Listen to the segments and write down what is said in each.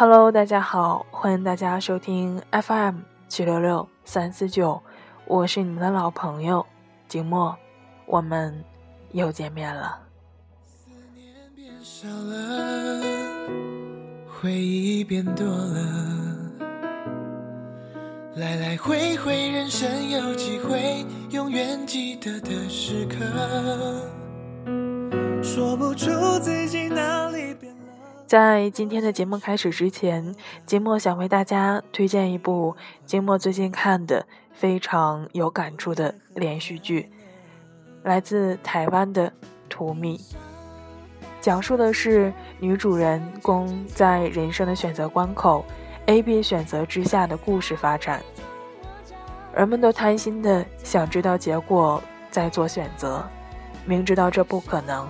Hello，大家好，欢迎大家收听 FM 七六六三四九，我是你们的老朋友景墨，我们又见面了。回忆变多了，来来回回，人生有几回永远记得的时刻，说不出自己哪里。在今天的节目开始之前，金墨想为大家推荐一部金墨最近看的非常有感触的连续剧，来自台湾的《图米》。讲述的是女主人公在人生的选择关口，A、B 选择之下的故事发展。人们都贪心的想知道结果再做选择，明知道这不可能。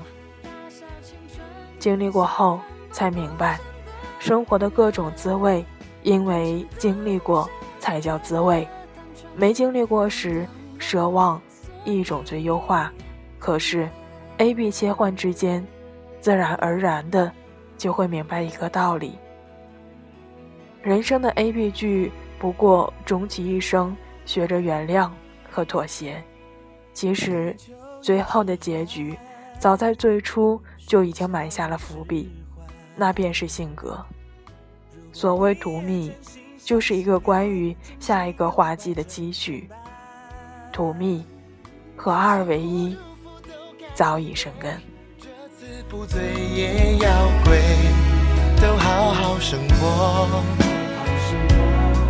经历过后才明白，生活的各种滋味，因为经历过才叫滋味。没经历过时，奢望一种最优化。可是，A、B 切换之间。自然而然的，就会明白一个道理：人生的 A B 剧，不过终其一生学着原谅和妥协。其实，最后的结局，早在最初就已经埋下了伏笔，那便是性格。所谓荼蘼，就是一个关于下一个画技的期许。荼蘼和二为一，早已生根。这次不醉也要跪，都好好生活，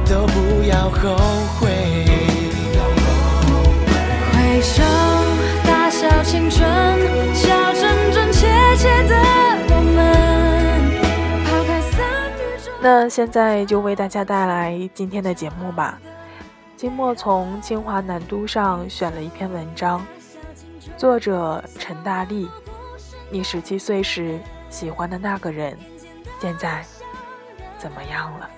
都不要后悔。回首大笑青春，那现在就为大家带来今天的节目吧。金墨从清华南都上选了一篇文章，作者陈大力。你十七岁时喜欢的那个人，现在怎么样了？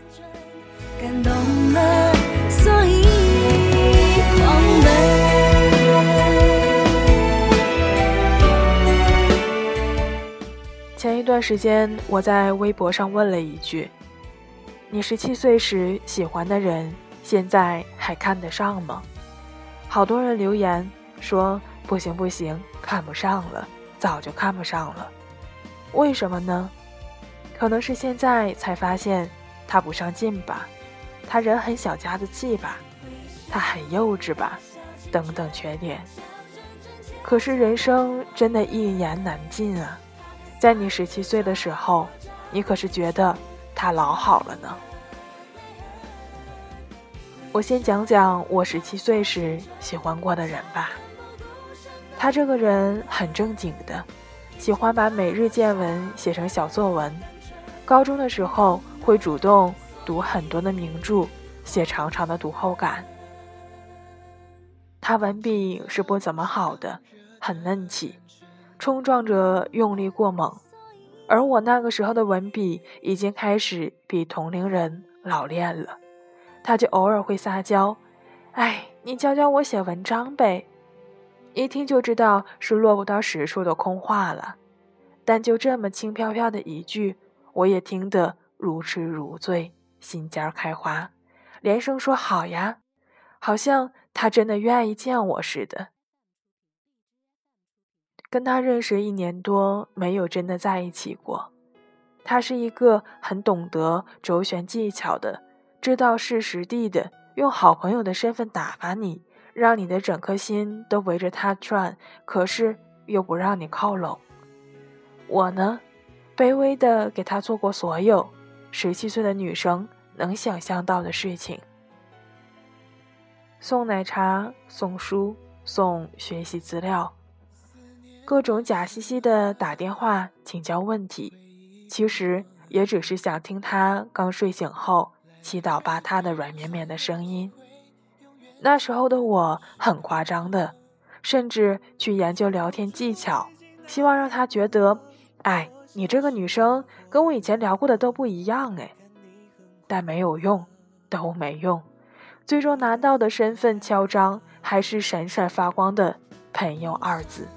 前一段时间，我在微博上问了一句：“你十七岁时喜欢的人，现在还看得上吗？”好多人留言说：“不行不行，看不上了。”早就看不上了，为什么呢？可能是现在才发现他不上进吧，他人很小家子气吧，他很幼稚吧，等等缺点。可是人生真的一言难尽啊！在你十七岁的时候，你可是觉得他老好了呢。我先讲讲我十七岁时喜欢过的人吧。他这个人很正经的，喜欢把每日见闻写成小作文。高中的时候会主动读很多的名著，写长长的读后感。他文笔是不怎么好的，很嫩气，冲撞着用力过猛。而我那个时候的文笔已经开始比同龄人老练了，他就偶尔会撒娇：“哎，你教教我写文章呗。”一听就知道是落不到实处的空话了，但就这么轻飘飘的一句，我也听得如痴如醉，心尖开花，连声说好呀，好像他真的愿意见我似的。跟他认识一年多，没有真的在一起过。他是一个很懂得周旋技巧的，知道是时地的，用好朋友的身份打发你。让你的整颗心都围着他转，可是又不让你靠拢。我呢，卑微的给他做过所有十七岁的女生能想象到的事情：送奶茶、送书、送学习资料，各种假兮兮的打电话请教问题。其实也只是想听他刚睡醒后七倒八塌的软绵绵的声音。那时候的我很夸张的，甚至去研究聊天技巧，希望让他觉得，哎，你这个女生跟我以前聊过的都不一样哎。但没有用，都没用，最终拿到的身份敲章还是闪闪发光的“朋友”二字。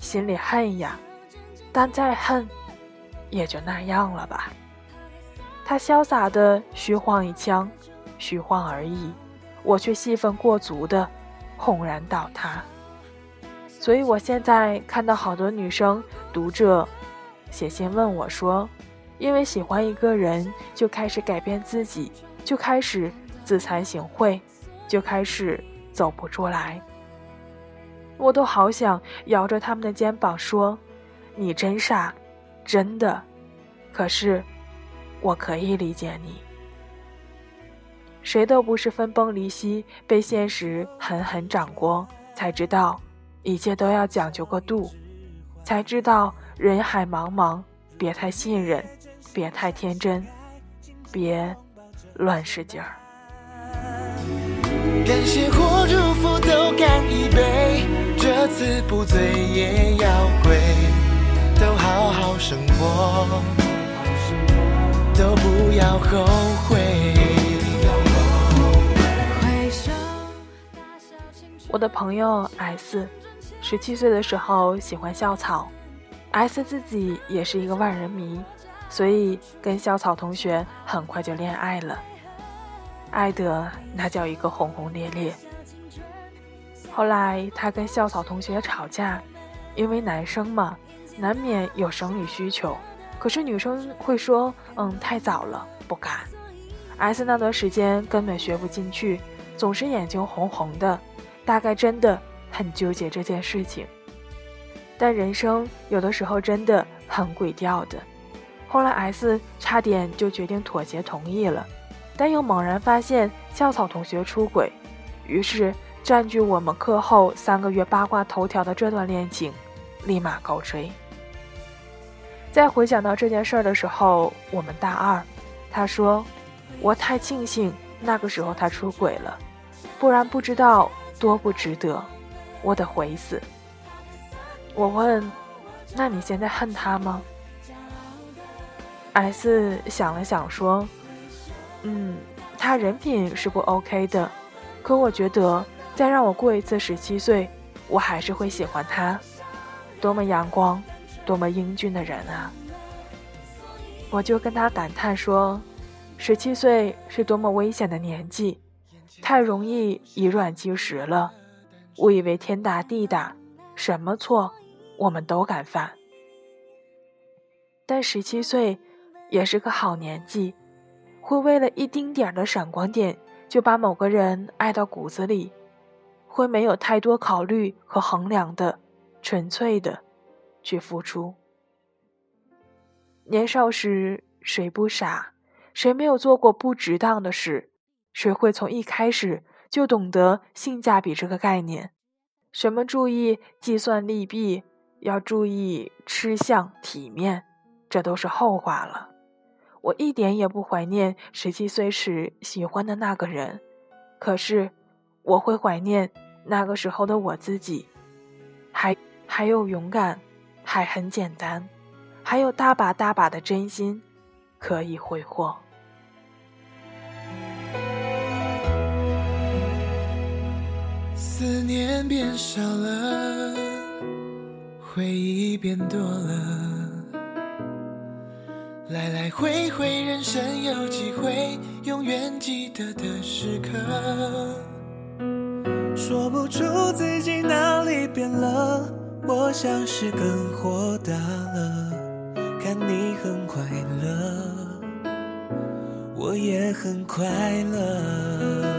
心里恨呀，但再恨，也就那样了吧。他潇洒的虚晃一枪，虚晃而已，我却戏份过足的轰然倒塌。所以我现在看到好多女生读者写信问我说，因为喜欢一个人就开始改变自己，就开始自惭形秽，就开始走不出来。我都好想摇着他们的肩膀说：“你真傻，真的。”可是，我可以理解你。谁都不是分崩离析，被现实狠狠掌过，才知道。一切都要讲究个度，才知道人海茫茫，别太信任，别太天真，别乱使劲儿。感谢或祝福都干一杯，这次不醉也要归，都好好生活，都不要后悔。我的朋友 S。十七岁的时候喜欢校草，S 自己也是一个万人迷，所以跟校草同学很快就恋爱了，爱的那叫一个轰轰烈烈。后来他跟校草同学吵架，因为男生嘛，难免有生理需求，可是女生会说，嗯，太早了，不敢。S 那段时间根本学不进去，总是眼睛红红的，大概真的。很纠结这件事情，但人生有的时候真的很鬼调的。后来 S 差点就决定妥协同意了，但又猛然发现校草同学出轨，于是占据我们课后三个月八卦头条的这段恋情，立马告吹。在回想到这件事儿的时候，我们大二，他说：“我太庆幸那个时候他出轨了，不然不知道多不值得。”我得回死。我问：“那你现在恨他吗？”S 想了想说：“嗯，他人品是不 OK 的，可我觉得再让我过一次十七岁，我还是会喜欢他。多么阳光，多么英俊的人啊！”我就跟他感叹说：“十七岁是多么危险的年纪，太容易以卵击石了。”误以为天大地大，什么错我们都敢犯。但十七岁也是个好年纪，会为了一丁点的闪光点就把某个人爱到骨子里，会没有太多考虑和衡量的，纯粹的去付出。年少时谁不傻？谁没有做过不值当的事？谁会从一开始？就懂得性价比这个概念，什么注意计算利弊，要注意吃相体面，这都是后话了。我一点也不怀念十七岁时喜欢的那个人，可是我会怀念那个时候的我自己，还还有勇敢，还很简单，还有大把大把的真心可以挥霍。思念变少了，回忆变多了，来来回回，人生有几回永远记得的时刻。说不出自己哪里变了，我像是更豁达了。看你很快乐，我也很快乐。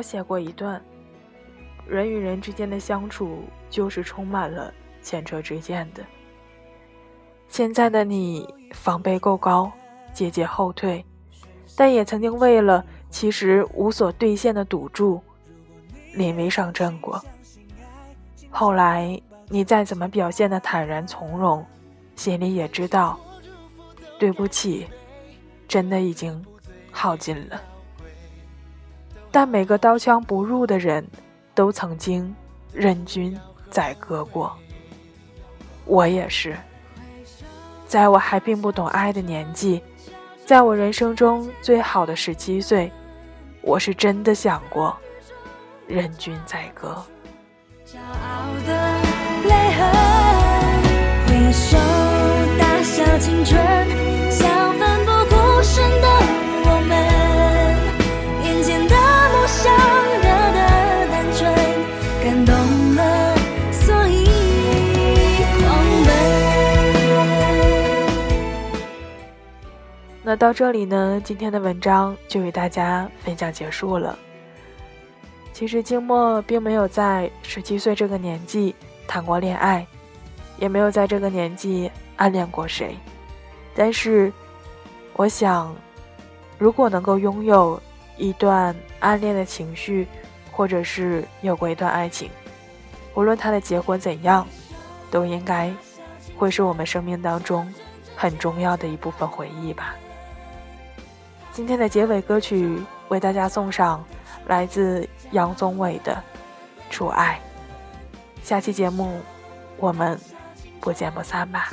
我写过一段，人与人之间的相处就是充满了前车之鉴的。现在的你防备够高，节节后退，但也曾经为了其实无所兑现的赌注，临危上阵过。后来你再怎么表现的坦然从容，心里也知道，对不起，真的已经耗尽了。但每个刀枪不入的人，都曾经任君宰割过。我也是，在我还并不懂爱的年纪，在我人生中最好的十七岁，我是真的想过任君宰割。骄傲的泪痕，回首大笑青春，那到这里呢，今天的文章就与大家分享结束了。其实静默并没有在十七岁这个年纪谈过恋爱，也没有在这个年纪暗恋过谁。但是，我想，如果能够拥有一段暗恋的情绪，或者是有过一段爱情，无论他的结果怎样，都应该会是我们生命当中很重要的一部分回忆吧。今天的结尾歌曲为大家送上。来自杨宗纬的《初爱》，下期节目我们不见不散吧。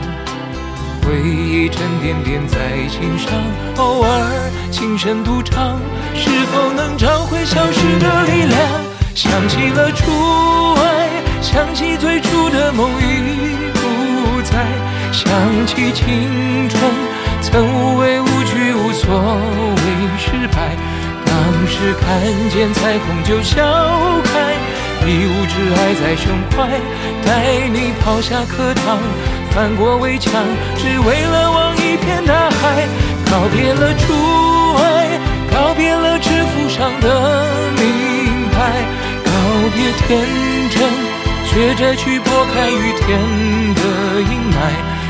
回忆沉甸甸在心上，偶尔轻声独唱，是否能找回消失的力量？想起了初爱，想起最初的梦已不在，想起青春曾无畏无惧，无所谓失败。当时看见彩虹就笑开，一无挚爱在胸怀，带你跑下课堂。翻过围墙，只为了望一片大海。告别了初爱，告别了制服上的名牌，告别天真，学着去拨开雨天的阴霾。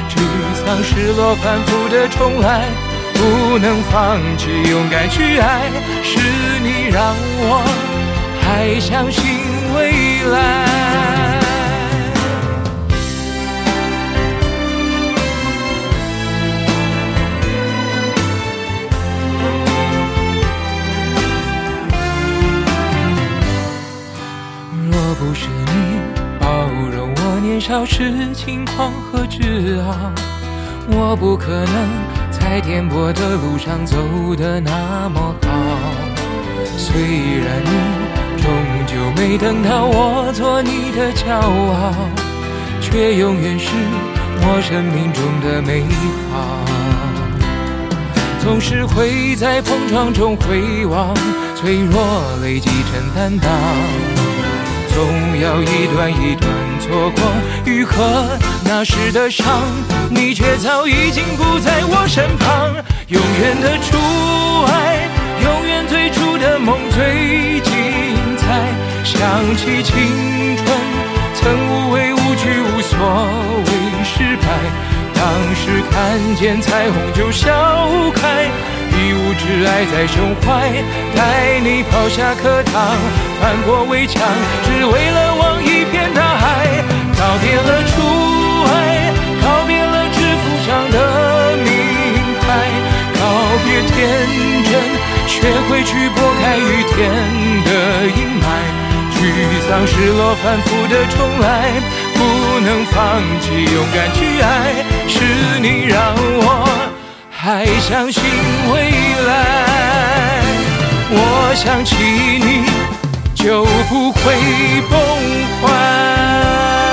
沮丧、失落、反复的重来，不能放弃，勇敢去爱。是你让我还相信未来。若不是你包容我年少时轻狂和自傲，我不可能在颠簸的路上走得那么好。虽然你终究没等到我做你的骄傲，却永远是我生命中的美好。总是会在碰撞中回望，脆弱累积成担当。总要一段一段错过，愈合那时的伤，你却早已经不在我身旁。永远的初爱，永远最初的梦最。想起青春，曾无畏无惧，无所谓失败。当时看见彩虹就笑开。一无挚爱在胸怀，带你跑下课堂，翻过围墙，只为了望一片大海。告别了初爱，告别了制服上的名牌，告别天真，学会去拨开雨天的阴霾。沮丧失落反复的重来不能放弃勇敢去爱。是你让我还相信未来我想起你就不会崩坏。